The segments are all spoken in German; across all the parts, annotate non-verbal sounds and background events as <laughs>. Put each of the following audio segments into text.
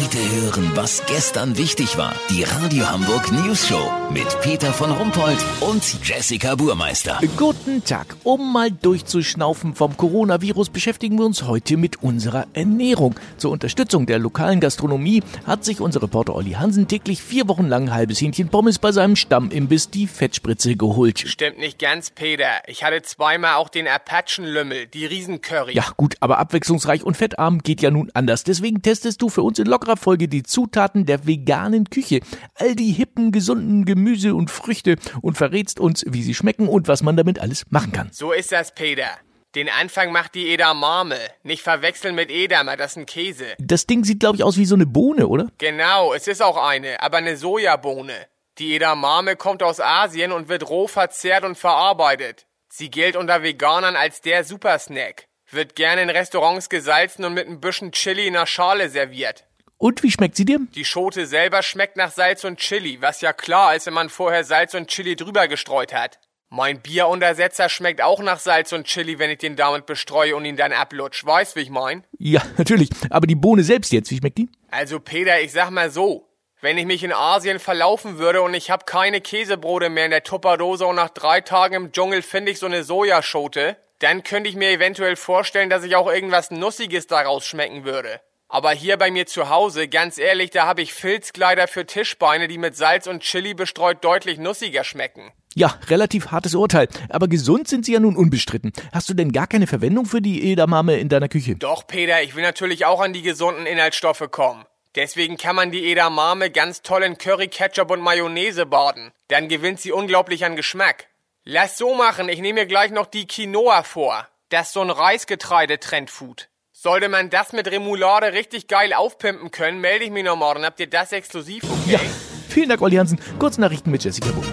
Heute hören, was gestern wichtig war. Die Radio Hamburg News Show mit Peter von Rumpold und Jessica Burmeister. Guten Tag. Um mal durchzuschnaufen vom Coronavirus beschäftigen wir uns heute mit unserer Ernährung. Zur Unterstützung der lokalen Gastronomie hat sich unser Reporter Olli Hansen täglich vier Wochen lang halbes Hähnchen Pommes bei seinem Stammimbiss die Fettspritze geholt. Stimmt nicht ganz, Peter. Ich hatte zweimal auch den Apachenlümmel, die Riesencurry. Ja gut, aber abwechslungsreich und fettarm geht ja nun anders. Deswegen testest du für uns in lockerer Folge die Zutaten der veganen Küche. All die hippen, gesunden Gemüse und Früchte und verrätst uns, wie sie schmecken und was man damit alles machen kann. So ist das, Peter. Den Anfang macht die Edamame. Nicht verwechseln mit Edamer, das ist ein Käse. Das Ding sieht, glaube ich, aus wie so eine Bohne, oder? Genau, es ist auch eine, aber eine Sojabohne. Die Edamame kommt aus Asien und wird roh verzehrt und verarbeitet. Sie gilt unter Veganern als der Supersnack. Wird gerne in Restaurants gesalzen und mit ein bisschen Chili in einer Schale serviert. Und wie schmeckt sie dir? Die Schote selber schmeckt nach Salz und Chili, was ja klar ist, wenn man vorher Salz und Chili drüber gestreut hat. Mein Bieruntersetzer schmeckt auch nach Salz und Chili, wenn ich den damit bestreue und ihn dann ablutsch. Weißt, wie ich mein? Ja, <laughs> natürlich. Aber die Bohne selbst jetzt, wie schmeckt die? Also Peter, ich sag mal so. Wenn ich mich in Asien verlaufen würde und ich hab keine Käsebrote mehr in der Tupperdose und nach drei Tagen im Dschungel finde ich so eine Sojaschote, dann könnte ich mir eventuell vorstellen, dass ich auch irgendwas Nussiges daraus schmecken würde. Aber hier bei mir zu Hause, ganz ehrlich, da habe ich Filzkleider für Tischbeine, die mit Salz und Chili bestreut deutlich nussiger schmecken. Ja, relativ hartes Urteil. Aber gesund sind sie ja nun unbestritten. Hast du denn gar keine Verwendung für die Edamame in deiner Küche? Doch, Peter, ich will natürlich auch an die gesunden Inhaltsstoffe kommen. Deswegen kann man die Edamame ganz toll in Curry, Ketchup und Mayonnaise baden. Dann gewinnt sie unglaublich an Geschmack. Lass so machen, ich nehme mir gleich noch die Quinoa vor. Das ist so ein Reisgetreide-Trendfood. Sollte man das mit Remoulade richtig geil aufpimpen können, melde ich mich noch morgen. Habt ihr das exklusiv, okay? Ja, vielen Dank, Olli Hansen. Kurznachrichten mit Jessica Buch.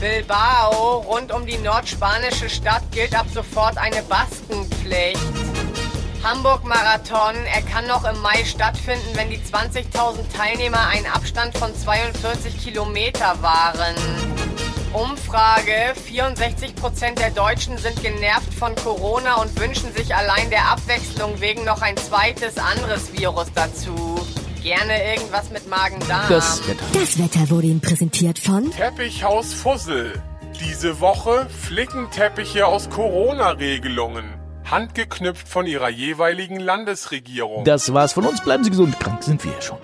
Bilbao, rund um die nordspanische Stadt, gilt ab sofort eine Baskenpflicht. Hamburg-Marathon, er kann noch im Mai stattfinden, wenn die 20.000 Teilnehmer einen Abstand von 42 Kilometer wahren. Umfrage, 64% der Deutschen sind genervt von Corona und wünschen sich allein der Abwechslung wegen noch ein zweites anderes Virus dazu. Gerne irgendwas mit Magen-Darm. Das Wetter. Das Wetter wurde Ihnen präsentiert von Teppichhaus Fussel. Diese Woche Flickenteppiche aus Corona-Regelungen. Handgeknüpft von ihrer jeweiligen Landesregierung. Das war's von uns. Bleiben Sie gesund. Krank sind wir ja schon.